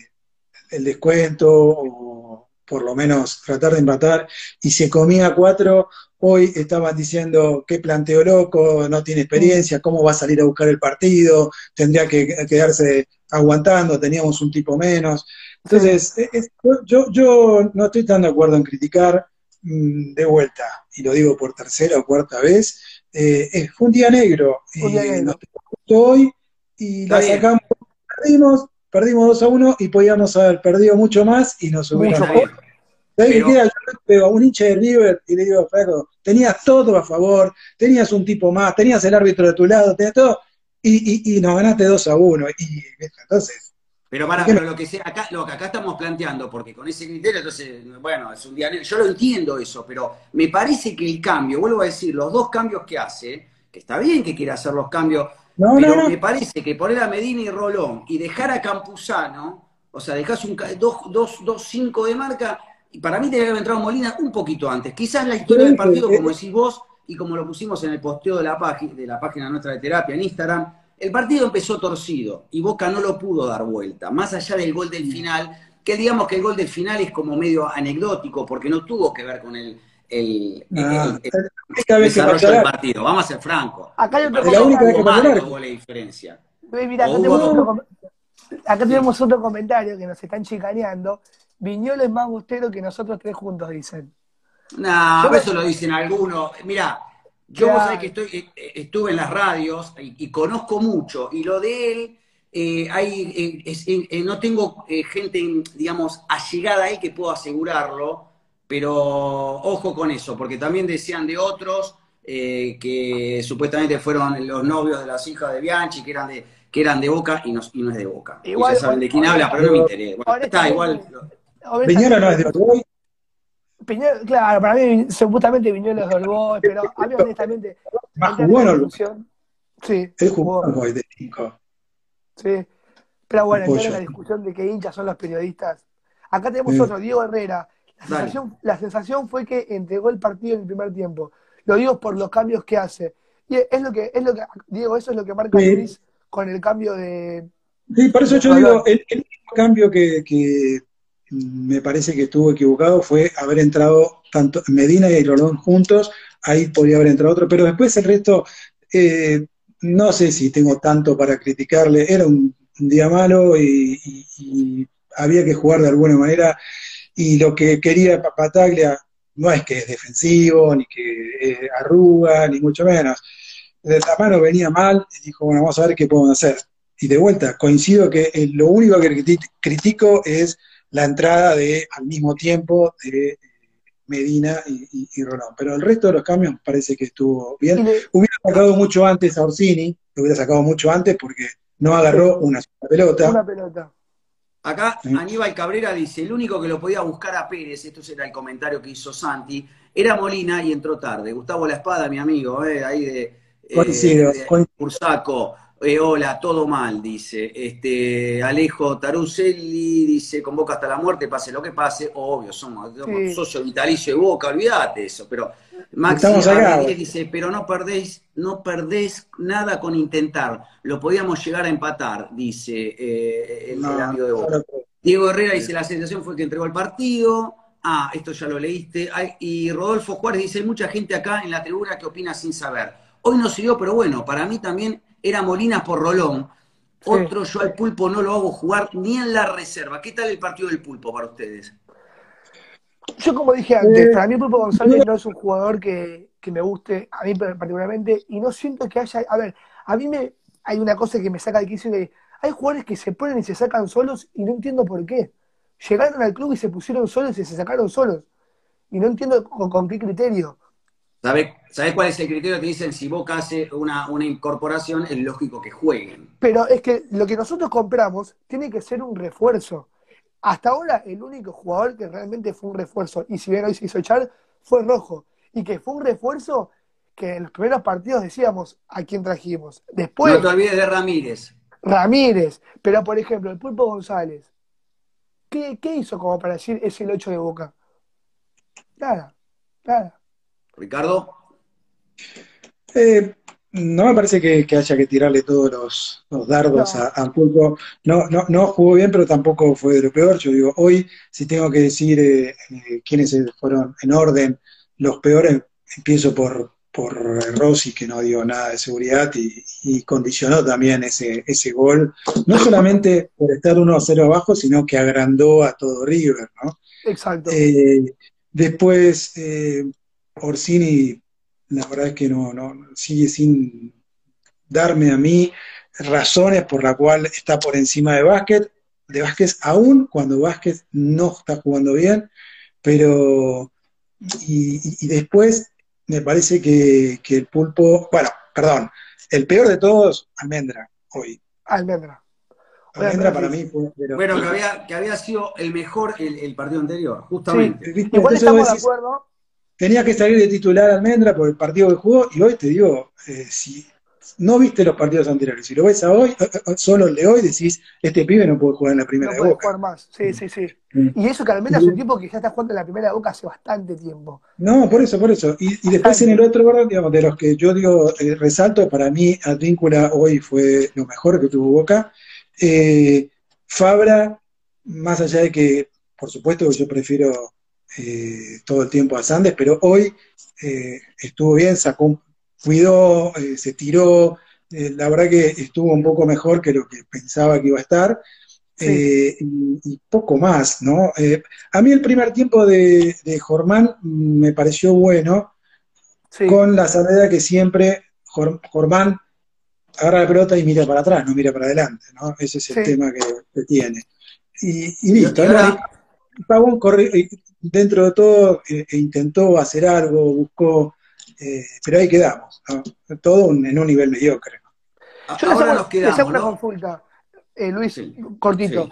el descuento o por lo menos tratar de empatar y se comía cuatro, hoy estaban diciendo qué planteo loco, no tiene experiencia, cómo va a salir a buscar el partido, tendría que quedarse aguantando, teníamos un tipo menos. Entonces, es- es- yo, yo no estoy tan de acuerdo en criticar mm, de vuelta, y lo digo por tercera o cuarta vez, eh, fue un día negro, Un día y negro. nos tocó hoy, y Está la bien. sacamos, perdimos, perdimos 2 a 1 y podíamos haber perdido mucho más y nos hubieran... Está bien. ¿Sabés qué Pero-? Yo pego a un hincha de River y le digo, Flaco, tenías todo a favor, tenías un tipo más, tenías el árbitro de tu lado, tenías todo, y, y, y nos ganaste 2 a 1. Y entonces, Pero para, ¿Por qué pero lo que sea, acá, lo que acá estamos planteando, porque con ese criterio, entonces, bueno, es un día. Yo lo entiendo eso, pero me parece que el cambio, vuelvo a decir, los dos cambios que hace, que está bien que quiera hacer los cambios, no, pero no, no. me parece que poner a Medina y Rolón y dejar a Campuzano, o sea, dejás un 2-5 de marca, y para mí tendría que haber entrado Molina un poquito antes. Quizás la historia Sí, del partido, sí, como sí. decís vos, y como lo pusimos en el posteo de la, página, de la página nuestra de terapia en Instagram, el partido empezó torcido y Boca no lo pudo dar vuelta. Más allá del gol del final, que digamos que el gol del final es como medio anecdótico, porque no tuvo que ver con el, el, Ah, el- el esta vez que desarrollo del partido. Vamos a ser francos. Acá hay otro Es la única vez que Hubo diferencia. Mira, acá, tenemos otro, com- acá tenemos otro comentario que nos están chicaneando. Viñolo es más bustero que nosotros tres juntos, dicen. No, Yo me- eso lo dicen algunos. Mira, yo vos sabés que estoy, eh, eh, estuve en las radios y, y conozco mucho, y lo de él, eh, hay, eh, es- no tengo eh, gente, digamos, allegada a él que puedo asegurarlo, pero ojo con eso, porque también decían de otros eh, que supuestamente fueron los novios de las hijas de Bianchi, que eran de, que eran de Boca y no, y no es de Boca. Y Igual, ya saben de quién habla, pero no me interesa. Bueno, está igual. Viñolo no es de Uruguay. Piñero- claro, para mí supuestamente Viñolo es de Uruguay, pero a mí honestamente... Más jugó en Uruguay. Sí, Él jugó en Uruguay de cinco. Sí. Pero bueno, en la discusión de qué hinchas son los periodistas. Acá tenemos Sí. otro, Diego Herrera. La sensación, la sensación fue que entregó el partido en el primer tiempo. Lo digo por los cambios que hace. Y es lo que, es lo que, Diego, eso es lo que marca Sí. Luis con el cambio de. Sí, por eso yo Valor. digo, el, el único cambio que, que me parece que estuvo equivocado fue haber entrado tanto Medina y Rolón juntos, ahí podría haber entrado otro, pero después el resto, eh, no sé si tengo tanto para criticarle, era un, un día malo y, y- y había que jugar de alguna manera, y lo que quería Papataglia no es que es defensivo, ni que arruga, ni mucho menos. De la mano venía mal, y dijo, bueno, vamos a ver qué podemos hacer. Y de vuelta, coincido que eh, lo único que criti- critico es la entrada de al mismo tiempo de eh, Medina y, y- y Rolón. Pero el resto de los cambios parece que estuvo bien. Hubiera sacado mucho antes a Orsini, lo hubiera sacado mucho antes porque no agarró una sola pelota. una pelota. Acá. Aníbal Cabrera dice, el único que lo podía buscar a Pérez, esto era el comentario que hizo Santi, era Molina y entró tarde. Gustavo La Espada, mi amigo, eh, ahí de, eh, Coincido, de coincido. Bursaco. Eh, hola, todo mal, dice. Este, Alejo Taruselli dice, convoca hasta la muerte, pase lo que pase. Obvio, somos, somos Sí. socio vitalicio de Boca, olvídate eso. Pero Maxi dice, pero no perdéis, no perdés nada con intentar. Lo podíamos llegar a empatar, dice eh, el, el No, amigo de Boca. Diego Herrera dice, la sensación fue que entregó el partido. Ah, esto ya lo leíste. Ay, y Rodolfo Juárez dice, hay mucha gente acá en la tribuna que opina sin saber. Hoy no siguió, pero bueno, para mí también era Molina por Rolón. Sí. Otro, yo al pulpo no lo hago jugar ni en la reserva. ¿Qué tal el partido del pulpo para ustedes? Yo, como dije antes, Eh, para mí Pulpo González no es un jugador que, que me guste, a mí particularmente, y no siento que haya. A ver, a mí me hay una cosa que me saca de quicio que hay jugadores que se ponen y se sacan solos y no entiendo por qué. Llegaron al club y se pusieron solos y se sacaron solos. Y no entiendo con, con qué criterio. ¿Sabés, ¿Sabés cuál es el criterio? Te dicen, si Boca hace una, una incorporación, es lógico que jueguen. Pero es que lo que nosotros compramos tiene que ser un refuerzo. Hasta ahora, el único jugador que realmente fue un refuerzo, y si bien hoy se hizo echar, fue Rojo. Y que fue un refuerzo que en los primeros partidos decíamos a quién trajimos. Después, no te olvides de Ramírez. Ramírez. Pero, por ejemplo, el Pulpo González. ¿Qué, qué hizo como para decir es el 8 de Boca? Nada, nada. Ricardo. Eh, no me parece que, que haya que tirarle todos los, los dardos No. a, a Pulpo. No, no, no jugó bien, pero tampoco fue de lo peor. Yo digo, hoy, si tengo que decir eh, eh, quiénes fueron en orden los peores, empiezo por, por Rossi, que no dio nada de seguridad y, y condicionó también ese, ese gol. No solamente por estar 1-0 abajo, sino que agrandó a todo River, ¿no? Exacto. Eh, después, eh, Orsini, la verdad es que no, no sigue sin darme a mí razones por la cual está por encima de Vázquez, de Vázquez aún cuando Vázquez no está jugando bien, pero y, después me parece que, que el pulpo, bueno, perdón, el peor de todos, Almendra, hoy. Almendra. Almendra para mí fue, pero- Bueno, que había, que había sido el mejor el, el partido anterior, justamente. ¿viste? Igual estamos de acuerdo. Tenía que salir de titular Almendra por el partido que jugó, y hoy te digo, eh, si no viste los partidos anteriores, si lo ves a hoy, eh, eh, solo el de hoy, decís, este pibe no puede jugar en la primera No de puede Boca. jugar más. Sí, sí, sí. Mm. Y eso que Almendra es un tipo que ya está jugando en la primera de Boca hace bastante tiempo. No, por eso, por eso. Y, y después en el otro, ¿verdad? digamos, de los que yo digo, eh, resalto, para mí Advíncula hoy fue lo mejor que tuvo Boca. Eh, Fabra más allá de que, por supuesto, yo prefiero eh, todo el tiempo a Sandes, pero hoy eh, estuvo bien, sacó, cuidó, eh, se tiró, la verdad que estuvo un poco mejor que lo que pensaba que iba a estar. Sí. y, y poco más, ¿no? a mí el primer tiempo de, de Jormán me pareció bueno, Sí. con la salvedad que siempre Jor- Jormán agarra la pelota y mira para atrás, no mira para adelante, ¿no? Ese es el Sí. tema que, que tiene. Y, y listo, Y ¿no? ahora- Pavón dentro de todo eh, e intentó hacer algo, buscó, eh, pero ahí quedamos, ¿no? Todo un- en un nivel mediocre. Yo les hago, nos les hago quedamos, una ¿no? consulta, Eh, Luis, Sí. cortito. Sí.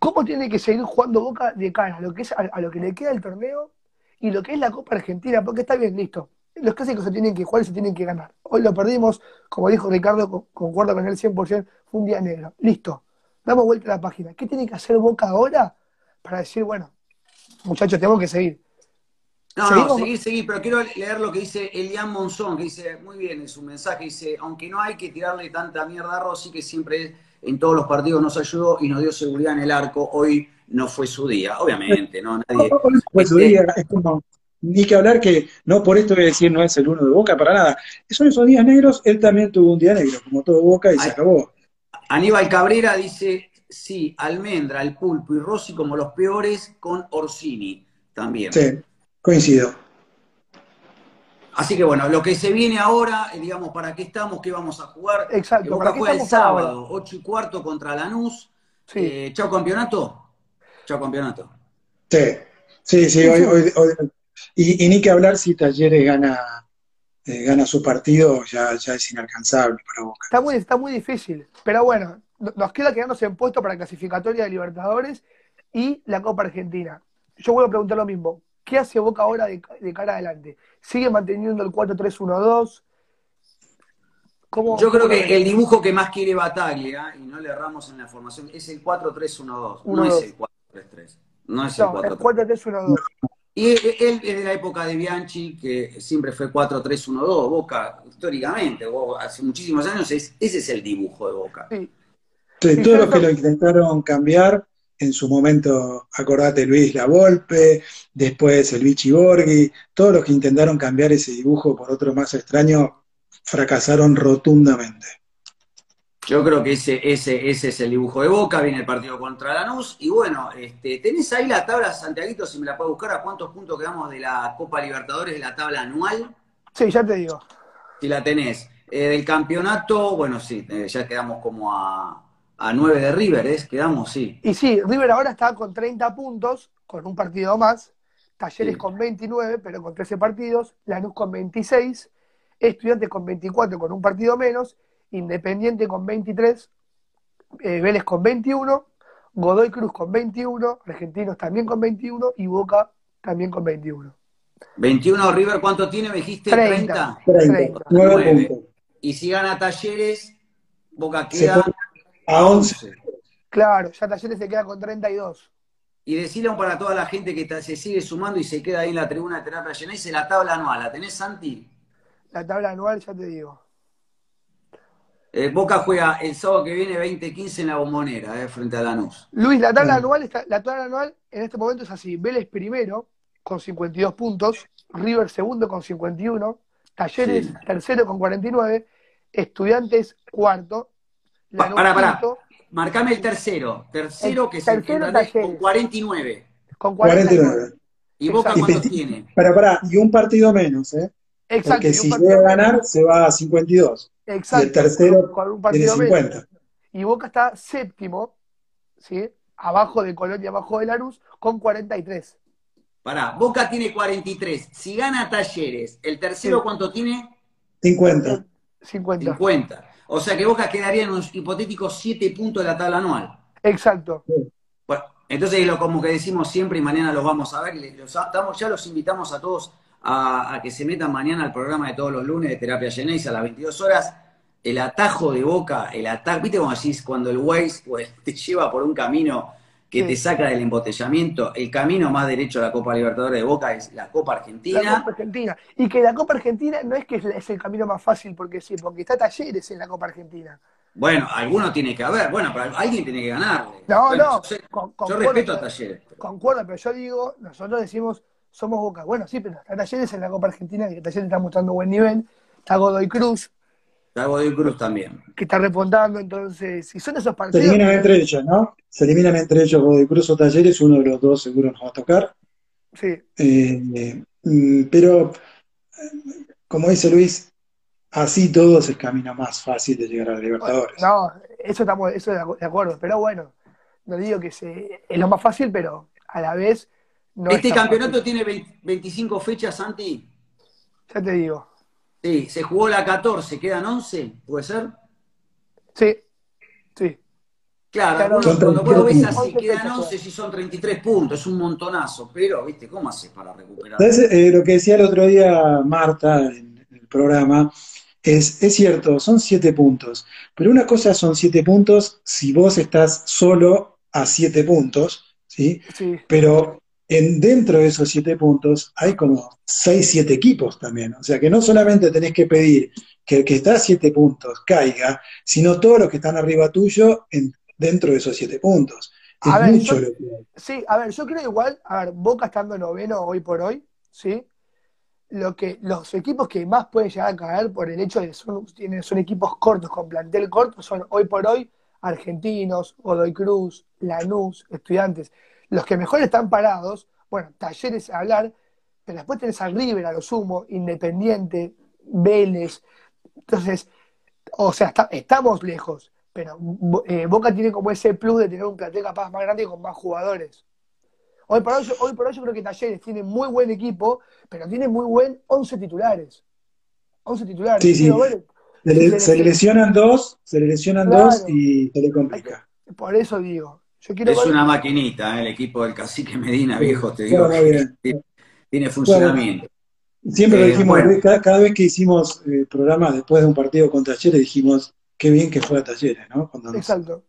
¿Cómo tiene que seguir jugando Boca de cara a lo que es a, a lo que le queda del torneo y lo que es la Copa Argentina? Porque está bien, listo. Los clásicos se tienen que jugar y se tienen que ganar. Hoy lo perdimos, como dijo Ricardo, co- concuerdo con él 100%, fue un día negro. Listo. Damos vuelta a la página. ¿Qué tiene que hacer Boca ahora para decir, bueno, muchachos, tenemos que seguir? No, Seguimos- no, seguir, seguir, pero quiero leer lo que dice Elian Monzón, que dice, muy bien en su mensaje, dice, aunque no hay que tirarle tanta mierda a Rossi, que siempre en todos los partidos nos ayudó y nos dio seguridad en el arco, hoy no fue su día, obviamente, ¿no? Nadie... Pues su Este- día, es como, ni que hablar que, no por esto voy a decir no es el uno de Boca, para nada. Son esos días negros, él también tuvo un día negro, como todo Boca, y se acabó. Aníbal Cabrera dice, sí, Almendra, el Pulpo y Rossi como los peores con Orsini también. Sí, coincido. Así que bueno, lo que se viene ahora, eh, digamos, ¿para qué estamos? ¿Qué vamos a jugar? Exacto, Boca ¿para qué juega el sábado, 8 y cuarto contra Lanús. Sí. Eh, chao campeonato. Chao campeonato. Sí, sí, sí, hoy, hoy- hoy- y, y ni que hablar si Talleres gana, eh, gana su partido, ya, ya es inalcanzable para Boca. Está muy, está muy difícil. Pero bueno, no- nos queda quedarnos en puesto para clasificatoria de Libertadores y la Copa Argentina. Yo vuelvo a preguntar lo mismo. ¿Qué hace Boca ahora de, de cara adelante? ¿Sigue manteniendo el 4-3-1-2? ¿Cómo- Yo creo que el dibujo que más quiere Bataglia, y no le erramos en la formación, es el 4-3-1-2, no es el 4-3-3. No es el No, el 4-3. 4-3-1-2. Y él él es de la época de Bianchi, que siempre fue 4-3-1-2. Boca, históricamente, hace muchísimos años, es- ese es el dibujo de Boca. Sí. Sí, todos los que lo intentaron cambiar, en su momento, acordate Luis La Volpe, después el Vichy Borghi, todos los que intentaron cambiar ese dibujo por otro más extraño, fracasaron rotundamente. Yo creo que ese, ese, ese es el dibujo de Boca, viene el partido contra Lanús, y bueno, este, tenés ahí la tabla, Santiaguito, si me la puedes buscar, a cuántos puntos quedamos de la Copa Libertadores, de la tabla anual, Sí, ya te digo. si la tenés. Eh, del campeonato, bueno, sí, eh, ya quedamos como a, a 9 de River, ¿es? Quedamos, sí. Y sí, River ahora está con 30 puntos, con un partido más. Talleres Sí. con 29, pero con 13 partidos. Lanús con 26. Estudiantes con 24, con un partido menos. Independiente con 23. eh, Vélez con 21. Godoy Cruz con 21. Argentinos también con 21. Y Boca también con 21. 21 River, ¿cuánto tiene? Me dijiste 30. 30, 30. 9 Nueve. puntos. Y si gana Talleres, Boca Se queda a 11. Claro, ya Talleres se queda con 32. Y decirle para toda la gente que se sigue sumando y se queda ahí en la tribuna de terapia llena, dice la tabla anual. ¿La tenés, Santi? La tabla anual, ya te digo. Eh, Boca juega el sábado que viene 20-15 en la bombonera, eh, frente a Lanús. Luis, la tabla anual está, la tabla anual en este momento es así: Vélez primero con 52 puntos, River segundo con 51, Talleres Sí. tercero con 49, Estudiantes cuarto, Pa- Lanús pará, pará. Marcame el tercero. Tercero El que se tercero, entienda, con Talleres. 49. con 49. 49. ¿Y Boca Exacto. cuántos tiene? Para, para, y un partido menos, ¿eh? Exacto, Porque si llega a menos. ganar, se va a 52. Exacto, y el tercero con un Tiene partido menos. 50. Y Boca está séptimo, ¿sí? abajo de Colonia, abajo de Lanús, con 43. Pará, Boca tiene 43. Si gana Talleres, ¿el tercero Sí. cuánto tiene? 50. 50. 50. O sea que Boca quedaría en unos hipotéticos 7 puntos de la tabla anual. Exacto. Bueno, entonces lo como que decimos siempre y mañana los vamos a ver. y los- estamos- ya los invitamos a todos a, a que se metan mañana al programa de todos los lunes de Terapia Genesis a las 22 horas. El atajo de Boca, el ataque, ¿viste cómo decís cuando el Waze pues, te lleva por un camino que Sí. te saca del embotellamiento, el camino más derecho a la Copa Libertadores de Boca es la Copa La Argentina. Copa Argentina. Y que la Copa Argentina no es que es el camino más fácil, porque sí, porque está Talleres en la Copa Argentina. Bueno, alguno tiene que haber, bueno, pero alguien tiene que ganarle. No, Bueno, no, Yo, sé- con- yo concuerdo, respeto a pero- Talleres. Concuerdo, pero yo digo, nosotros decimos, somos Boca. Bueno, sí, pero está Talleres en la Copa Argentina, que Talleres está mostrando buen nivel. Está Godoy Cruz, De Cruz también. que está repuntando, entonces, si son esos Se partidos. eliminan entre ellos, ¿no? Se eliminan entre ellos Godoy Cruz o Talleres, uno de los dos seguro nos va a tocar. Sí, Eh, mm, pero, como dice Luis, así todo es el camino más fácil de llegar a la Libertadores. no, eso estamos eso de acu- de acuerdo, pero bueno, no digo que se, es lo más fácil, pero a la vez no este campeonato fácil. tiene 20 25 fechas, Santi. Ya te digo. Sí, se jugó la 14, quedan 11, ¿puede ser? Sí, sí. Claro, Claro, algunos- son cuando vos lo ves 33 así, quedan 11 si son 33 puntos, es un montonazo, pero, ¿viste? ¿Cómo haces para recuperar? Entonces, eh, lo que decía el otro día Marta en el programa es, es cierto, son siete puntos, pero una cosa son siete puntos si vos estás solo a siete puntos, ¿sí? Sí, Pero en, dentro de esos siete puntos hay como seis, siete equipos también. O sea que no solamente tenés que pedir que el que está a siete puntos caiga, sino todos los que están arriba tuyo en- dentro de esos siete puntos. Es A ver, mucho yo- lo que hay. sí, a ver, yo creo igual, a ver, Boca estando noveno hoy por hoy, ¿sí? Lo que, los equipos que más pueden llegar a caer por el hecho de que son, tienen, son equipos cortos, con plantel corto, son hoy por hoy Argentinos, Godoy Cruz, Lanús, Estudiantes. Los que mejor están parados, bueno, Talleres a hablar, pero después tenés al River a lo sumo, Independiente, Vélez. Entonces, o sea, está- estamos lejos, pero eh, Boca tiene como ese plus de tener un plantel capaz más grande y con más jugadores. Hoy por hoy, yo- hoy por hoy yo creo que Talleres tiene muy buen equipo, pero tiene muy buen 11 titulares. 11 titulares. Sí, sí. Se le, se le lesionan dos, se le lesionan Claro. dos y se le complica. Por eso digo. Yo quiero Es ver- una maquinita, ¿eh? el equipo del cacique Medina, viejo, te digo, tiene funcionamiento. Siempre lo Eh, dijimos, bueno. cada, cada vez que hicimos eh, programas después de un partido con Talleres, dijimos, qué bien que fue a Talleres, ¿no? Cuando nos- Exacto.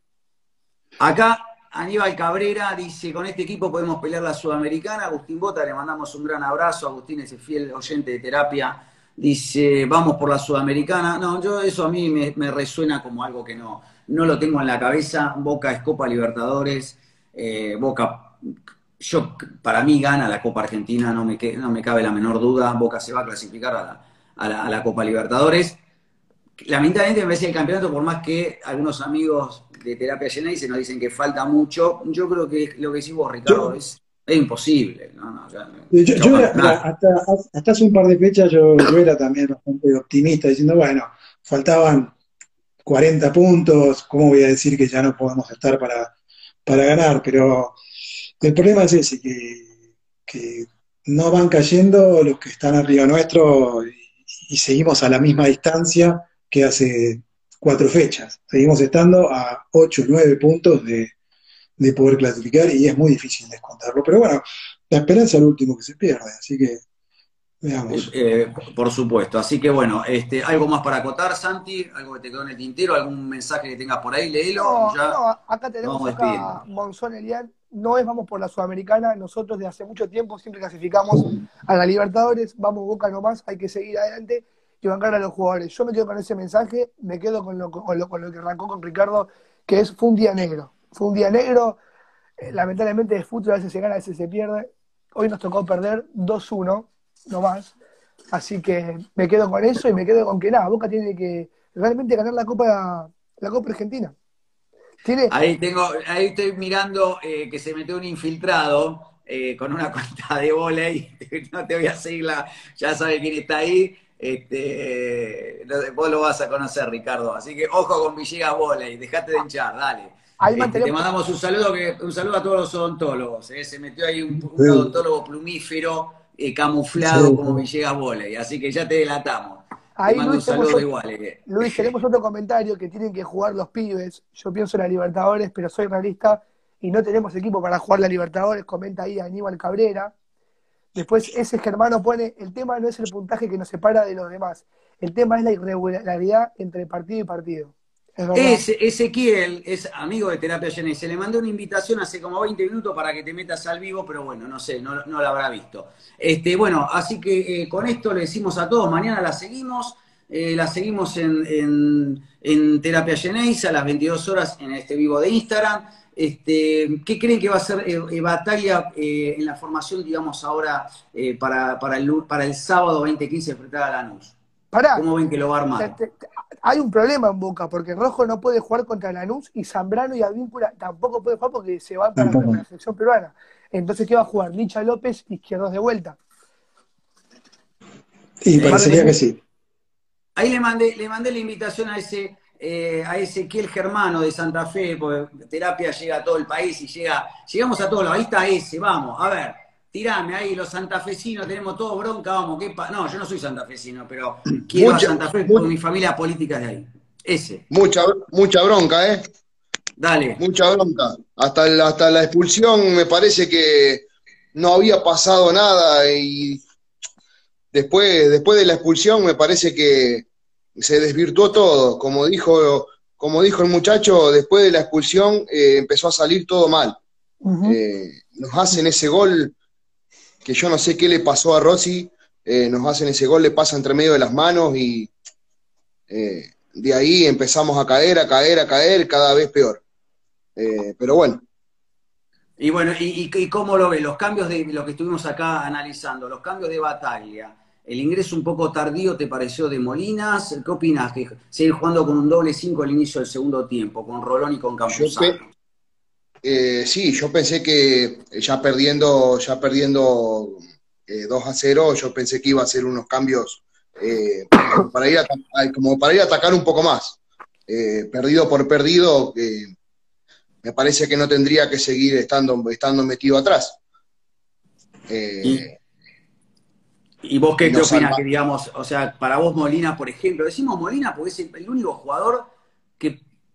Acá Aníbal Cabrera dice, con este equipo podemos pelear la Sudamericana. Agustín Bota, le mandamos un gran abrazo. Agustín es el fiel oyente de terapia. Dice, vamos por la Sudamericana. No, yo eso a mí me, me resuena como algo que no, no lo tengo en la cabeza. Boca es Copa Libertadores. Eh, Boca, yo, para mí gana la Copa Argentina, no me, no me cabe la menor duda. Boca se va a clasificar a la, a la- a la Copa Libertadores. Lamentablemente me parece el campeonato, por más que algunos amigos de Terapia Genesis nos dicen que falta mucho, yo creo que lo que decís vos, Ricardo, Yo- es, es imposible. No, no, ya- Yo, era- hasta, hasta hace un par de fechas yo, yo era también bastante optimista, diciendo, bueno, faltaban 40 puntos, ¿cómo voy a decir que ya no podemos estar para, para ganar? Pero el problema es ese, que, que no van cayendo los que están arriba nuestro y, seguimos a la misma distancia que hace cuatro fechas. Seguimos estando a 8 o 9 puntos de, de poder clasificar y es muy difícil descontarlo. Pero bueno, la esperanza es lo último que se pierde, así que veamos. Eh, por supuesto. Así que bueno, este, algo más para acotar, Santi, algo que te quedó en el tintero, algún mensaje que tengas por ahí, léelo. No, ya. no, acá tenemos vamos acá. Monzón Elian, no es vamos por la Sudamericana, nosotros desde hace mucho tiempo siempre clasificamos a la Libertadores, vamos Boca nomás, hay que seguir adelante y bancar a los jugadores. Yo me quedo con ese mensaje, me quedo con lo, con lo, con lo que arrancó con Ricardo, que es fue un día negro. Fue un día negro, eh, lamentablemente el fútbol a veces se gana, a veces se pierde. Hoy nos tocó perder 2-1, no más. Así que me quedo con eso y me quedo con que nada, Boca tiene que realmente ganar la Copa, la Copa Argentina. Tiene, Ahí tengo, ahí estoy mirando eh, que se metió un infiltrado eh, con una cuenta de volei. No te voy a seguir la, ya sabes quién está ahí. Este, vos lo vas a conocer, Ricardo. Así que ojo con Villegas Voley, dejate de hinchar, dale. Ahí Este, te mandamos un saludo, que, un saludo a todos los odontólogos. eh. Se metió ahí un, un Sí. odontólogo plumífero eh, camuflado Sí. como Villegas Voley. Así que ya te delatamos. Ahí te mando un Luis, tenemos saludo igual. eh. Luis, tenemos otro comentario que tienen que jugar los pibes. Yo pienso en la Libertadores, pero soy realista y no tenemos equipo para jugar la Libertadores. Comenta ahí Aníbal Cabrera. Después ese Germano pone, el tema no es el puntaje que nos separa de los demás. El tema es la irregularidad entre partido y partido. Es Ezequiel es amigo de Terapia Genesis. Le mandé una invitación hace como 20 minutos para que te metas al vivo, pero bueno, no sé, no, no la habrá visto. Este, bueno, así que eh, con esto le decimos a todos, mañana la seguimos. eh, la seguimos en, en- en Terapia Genesis a las 22 horas en este vivo de Instagram. Este, ¿Qué creen que va a ser eh, batalla en la formación, digamos, ahora para, para, el, para el sábado 2015 enfrentar a Lanús? Pará, ¿Cómo ven que lo va a armar? hay un problema en Boca, porque Rojo no puede jugar contra Lanús y Zambrano y Advíncula tampoco puede jugar porque se van para, Tampoco. para la selección peruana. Entonces, ¿qué va a jugar? Licha López, izquierdos de vuelta. Y parecería que sí. Ahí le mandé, le mandé la invitación a ese, eh, a Ezequiel Germano de Santa Fe, porque terapia llega a todo el país y llega, llegamos a todos lados. Ahí está ese, vamos, a ver, tirame ahí, los santafesinos, tenemos todo bronca, vamos, ¿qué pa- No, yo no soy santafesino, pero quiero Mucha- a Santa Fe porque mi familia política de ahí. Ese, Mucha, mucha bronca, ¿eh? dale. Mucha bronca. Hasta, el- hasta la expulsión me parece que no había pasado nada y después, después de la expulsión me parece que se desvirtuó todo. Como dijo, como dijo el muchacho, después de la expulsión eh, empezó a salir todo mal. Eh, nos hacen ese gol que yo no sé qué le pasó a Rossi, eh, nos hacen ese gol, le pasa entre medio de las manos y eh, de ahí empezamos a caer, a caer, a caer, cada vez peor. Eh, pero bueno, Y bueno, y, cómo lo ve? Los cambios de lo que estuvimos acá analizando, los cambios de batalla, el ingreso un poco tardío, ¿te pareció de Molinas? ¿Qué opinas? Que seguir jugando con un doble 5 al inicio del segundo tiempo, con Rolón y con Campuzano. Eh, sí, yo pensé que ya perdiendo, ya perdiendo eh, 2 a 0, yo pensé que iba a hacer unos cambios eh, para ir a, como para ir a atacar un poco más. Eh, perdido por perdido, eh, me parece que no tendría que seguir estando, estando metido atrás. Eh, ¿Y vos qué, opinas? Que digamos, o sea, para vos Molina, por ejemplo, decimos Molina porque es el, el único jugador.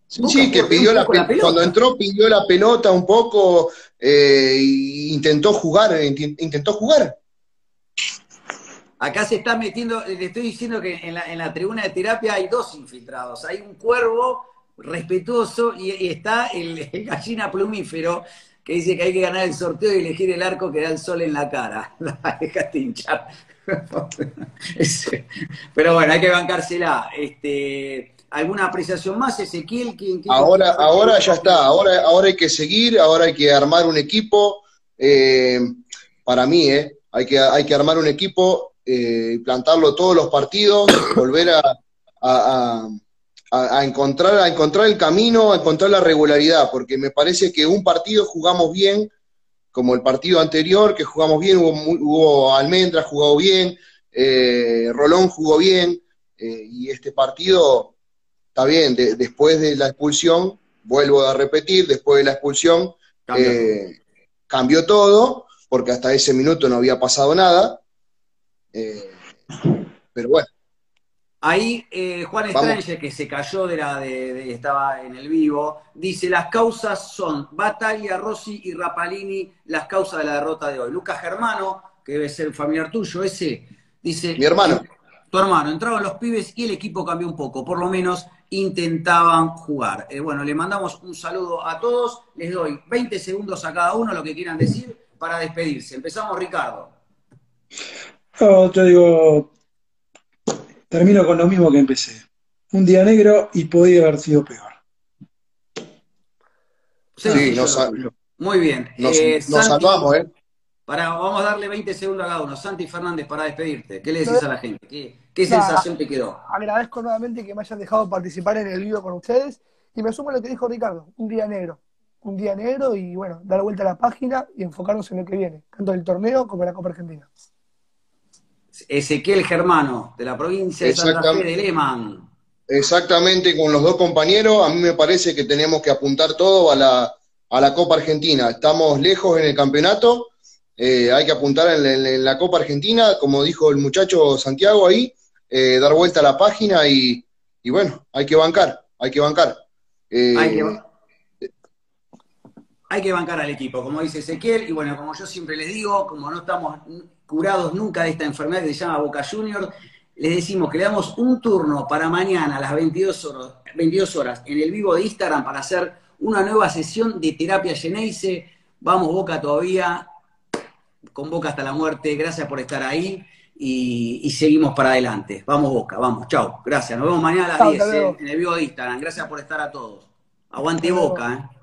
Sí, que pidió la, poco la pe- cuando pelota. entró pidió la pelota un poco eh, y intentó jugar, inti- intentó jugar. Acá se está metiendo, le estoy diciendo que en la, en la tribuna de terapia hay dos infiltrados. Hay un cuervo respetuoso y, y está el, el gallina plumífero que dice que hay que ganar el sorteo y elegir el arco que da el sol en la cara. Dejaste hinchar. Pero bueno, hay que bancársela. Este, ¿Alguna apreciación más, Ezequiel? ¿Quién- quién- Ahora, ahora ya está, ahora, ahora hay que seguir, ahora hay que armar un equipo. eh, para mí, eh, hay, que, hay que armar un equipo, eh, plantarlo todos los partidos, volver a, a- a- encontrar, a encontrar el camino, a encontrar la regularidad, porque me parece que un partido jugamos bien, como el partido anterior, que jugamos bien, hubo, hubo Almendra jugó bien, eh, Rolón jugó bien, eh, y este partido está bien, de- después de la expulsión, vuelvo a repetir, después de la expulsión eh, cambió todo, porque hasta ese minuto no había pasado nada. eh, pero bueno, Ahí eh, Juan. Stranger, que se cayó de la de, de- estaba en el vivo, dice las causas son Bataglia, Rossi y Rapalini, las causas de la derrota de hoy. Lucas Germano, que debe ser familiar tuyo, ese, dice. Mi hermano. Tu hermano, entraban los pibes y el equipo cambió un poco, por lo menos intentaban jugar. Eh, bueno, le mandamos un saludo a todos, les doy 20 segundos a cada uno, lo que quieran decir, para despedirse. Empezamos, Ricardo. No, yo digo, termino con lo mismo que empecé. Un día negro y podía haber sido peor. Sí, Sencillo nos. Muy bien. nos- Eh, nos Santi- salvamos, ¿eh? Para, vamos a darle 20 segundos a cada uno. Santi Fernández, para despedirte. ¿Qué le decís a la gente? ¿Qué, qué Nada. sensación te quedó? Agradezco nuevamente que me hayan dejado participar en el vivo con ustedes y me sumo a lo que dijo Ricardo, un día negro. Un día negro y bueno, dar vuelta a la página y enfocarnos en lo que viene, tanto el torneo como la Copa Argentina. Ezequiel Germano, de la provincia de Santa Fe de Lehmann. Exactamente, con los dos compañeros, a mí me parece que tenemos que apuntar todo a la, a la Copa Argentina. Estamos lejos en el campeonato, eh, hay que apuntar en, la Copa Argentina, como dijo el muchacho Santiago ahí, eh, dar vuelta a la página y, bueno, hay que bancar, hay que bancar. Eh, Hay que, hay que bancar al equipo, como dice Ezequiel. Y bueno, como yo siempre les digo, como no estamos curados nunca de esta enfermedad que se llama Boca Junior, les decimos que le damos un turno para mañana a las 22 horas, 22 horas en el vivo de Instagram para hacer una nueva sesión de terapia Geneise. Vamos, Boca, todavía, con Boca hasta la muerte. Gracias por estar ahí y, y seguimos para adelante. Vamos, Boca, vamos, chao. Gracias. Nos vemos mañana a las Chao, 10 hasta luego. eh, en el vivo de Instagram. Gracias por estar a todos. Aguante. Boca, ¿eh?